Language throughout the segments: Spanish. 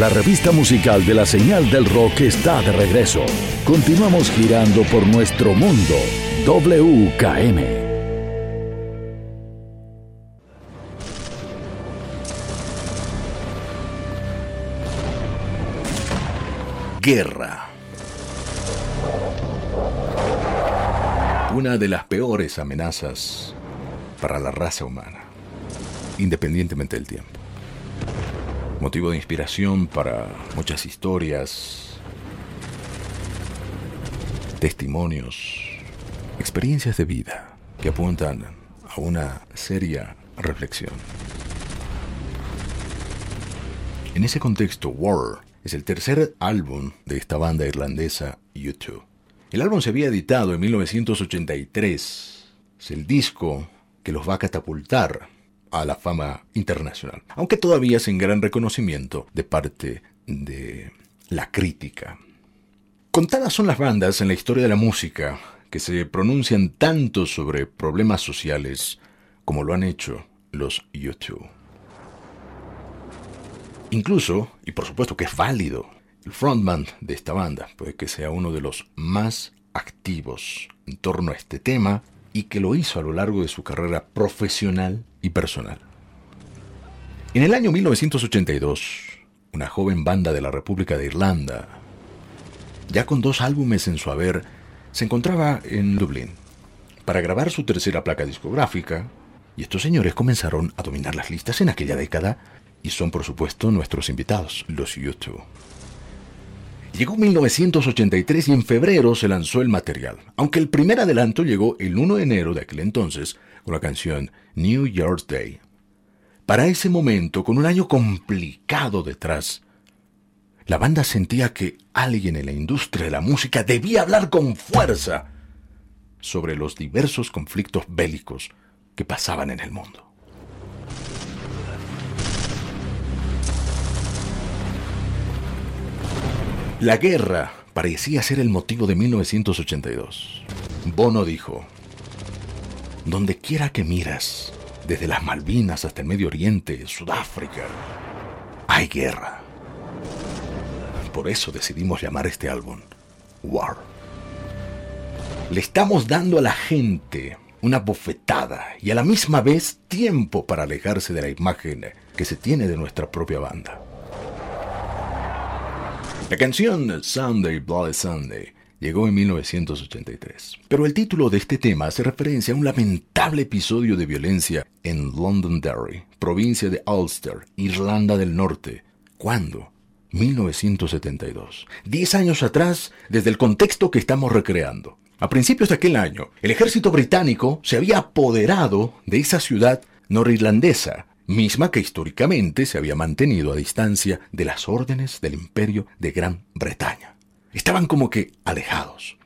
la revista musical de la señal del rock está de regreso. Continuamos girando por nuestro mundo. WKM. Guerra. Una de las peores amenazas para la raza humana independientemente del tiempo. Motivo de inspiración para muchas historias, testimonios, experiencias de vida que apuntan a una seria reflexión. En ese contexto, War es el tercer álbum de esta banda irlandesa U2. El álbum se había editado en 1983. Es el disco que los va a catapultar a la fama internacional, aunque todavía sin gran reconocimiento de parte de la crítica. Contadas son las bandas en la historia de la música que se pronuncian tanto sobre problemas sociales como lo han hecho los YouTube. Incluso, y por supuesto que es válido, el frontman de esta banda puede que sea uno de los más activos en torno a este tema y que lo hizo a lo largo de su carrera profesional y personal. En el año 1982, una joven banda de la República de Irlanda, ya con dos álbumes en su haber, se encontraba en Dublín para grabar su tercera placa discográfica, y estos señores comenzaron a dominar las listas en aquella década, y son por supuesto nuestros invitados, los YouTube. Llegó 1983 y en febrero se lanzó el material, aunque el primer adelanto llegó el 1 de enero de aquel entonces con la canción New Year's Day. Para ese momento, con un año complicado detrás, la banda sentía que alguien en la industria de la música debía hablar con fuerza sobre los diversos conflictos bélicos que pasaban en el mundo. La guerra parecía ser el motivo de 1982. Bono dijo, Donde quiera que miras, desde las Malvinas hasta el Medio Oriente, Sudáfrica, hay guerra. Por eso decidimos llamar este álbum War. Le estamos dando a la gente una bofetada y a la misma vez tiempo para alejarse de la imagen que se tiene de nuestra propia banda. La canción Sunday Bloody Sunday llegó en 1983, pero el título de este tema hace referencia a un lamentable episodio de violencia en Londonderry, provincia de Ulster, Irlanda del Norte. ¿Cuándo? 1972. Diez años atrás, desde el contexto que estamos recreando. A principios de aquel año, el ejército británico se había apoderado de esa ciudad norirlandesa misma que históricamente se había mantenido a distancia de las órdenes del imperio de Gran Bretaña. Estaban como que alejados.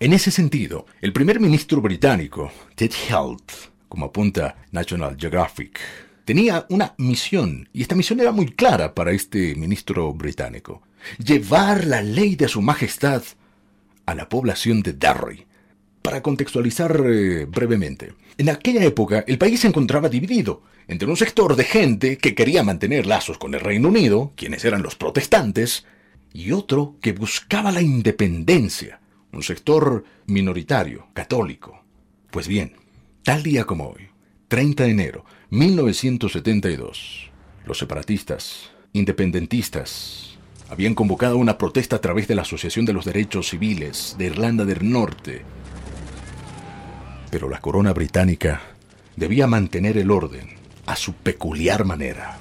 En ese sentido, el primer ministro británico, Ted Heath, como apunta National Geographic, tenía una misión, y esta misión era muy clara para este ministro británico, llevar la ley de su majestad a la población de Derry. Para contextualizar eh, brevemente, en aquella época el país se encontraba dividido entre un sector de gente que quería mantener lazos con el Reino Unido, quienes eran los protestantes, y otro que buscaba la independencia, un sector minoritario, católico. Pues bien, tal día como hoy, 30 de enero 1972, los separatistas, independentistas, habían convocado una protesta a través de la Asociación de los Derechos Civiles de Irlanda del Norte pero la corona británica debía mantener el orden a su peculiar manera.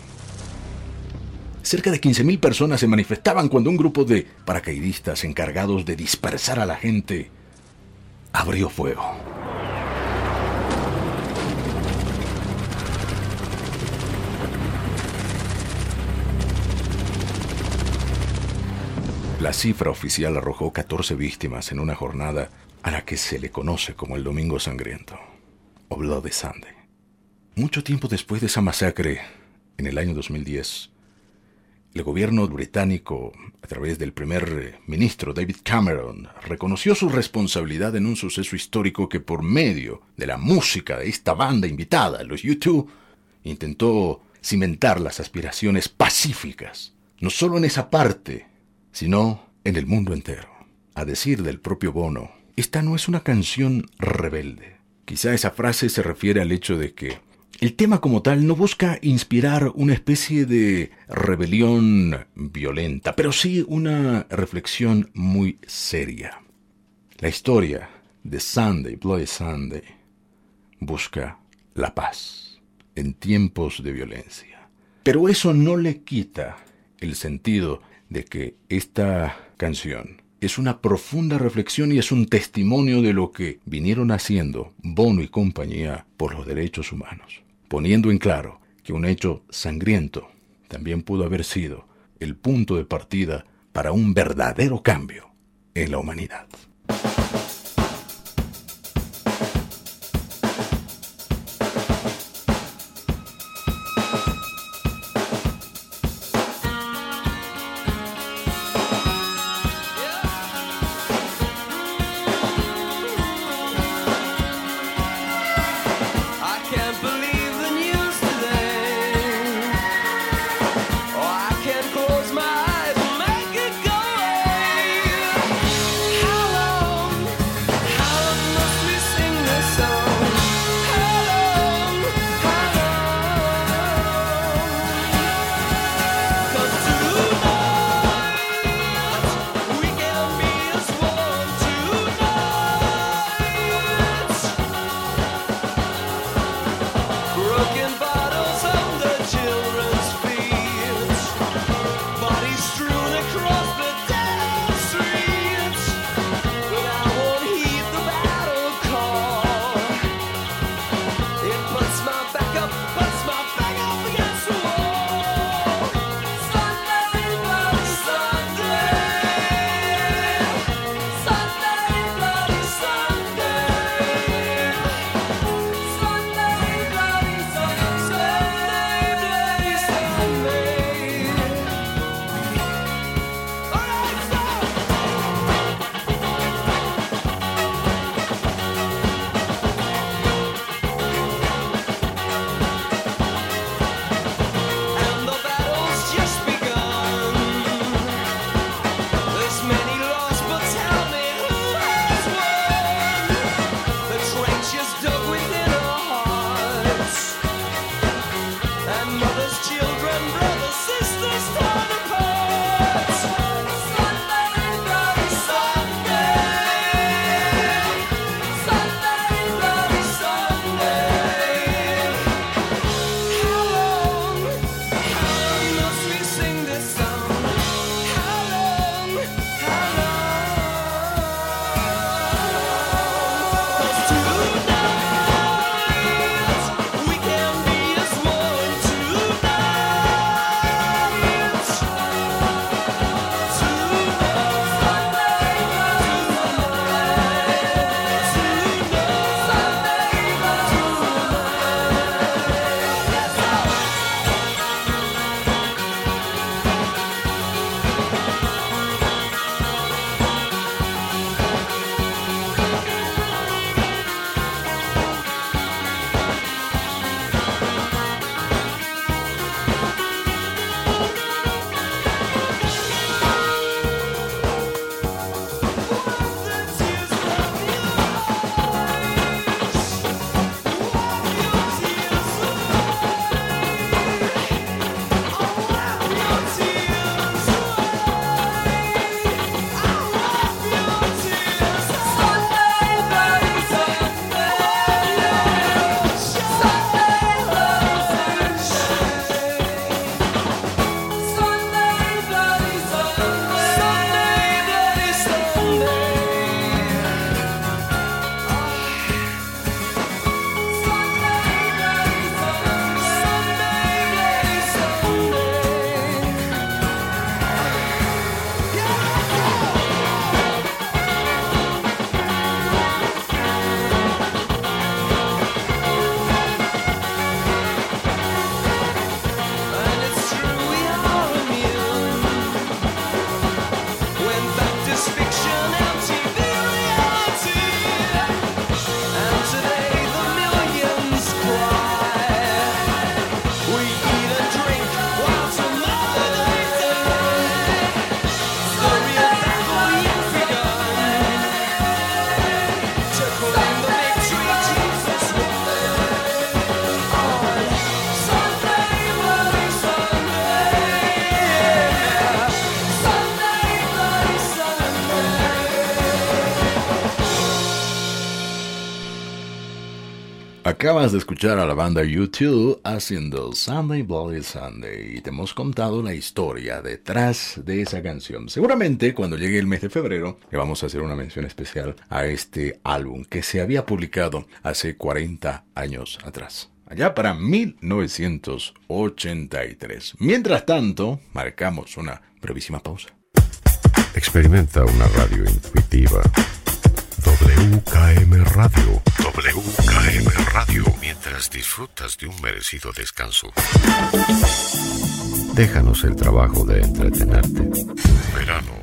Cerca de 15.000 personas se manifestaban cuando un grupo de paracaidistas encargados de dispersar a la gente abrió fuego. La cifra oficial arrojó 14 víctimas en una jornada a la que se le conoce como el Domingo Sangriento o Bloody Sunday. Mucho tiempo después de esa masacre, en el año 2010, el gobierno británico, a través del primer eh, ministro David Cameron, reconoció su responsabilidad en un suceso histórico que por medio de la música de esta banda invitada, los U2, intentó cimentar las aspiraciones pacíficas, no solo en esa parte, sino en el mundo entero. A decir del propio Bono, esta no es una canción rebelde. Quizá esa frase se refiere al hecho de que el tema como tal no busca inspirar una especie de rebelión violenta, pero sí una reflexión muy seria. La historia de Sunday, Bloody Sunday, busca la paz en tiempos de violencia. Pero eso no le quita el sentido de que esta canción es una profunda reflexión y es un testimonio de lo que vinieron haciendo Bono y compañía por los derechos humanos poniendo en claro que un hecho sangriento también pudo haber sido el punto de partida para un verdadero cambio en la humanidad. Acabas de escuchar a la banda U2 haciendo Sunday Bloody Sunday y te hemos contado la historia detrás de esa canción. Seguramente cuando llegue el mes de febrero le vamos a hacer una mención especial a este álbum que se había publicado hace 40 años atrás. Allá para 1983. Mientras tanto, marcamos una brevísima pausa. Experimenta una radio intuitiva WKM Radio. WKM Radio. Mientras disfrutas de un merecido descanso. Déjanos el trabajo de entretenerte. Verano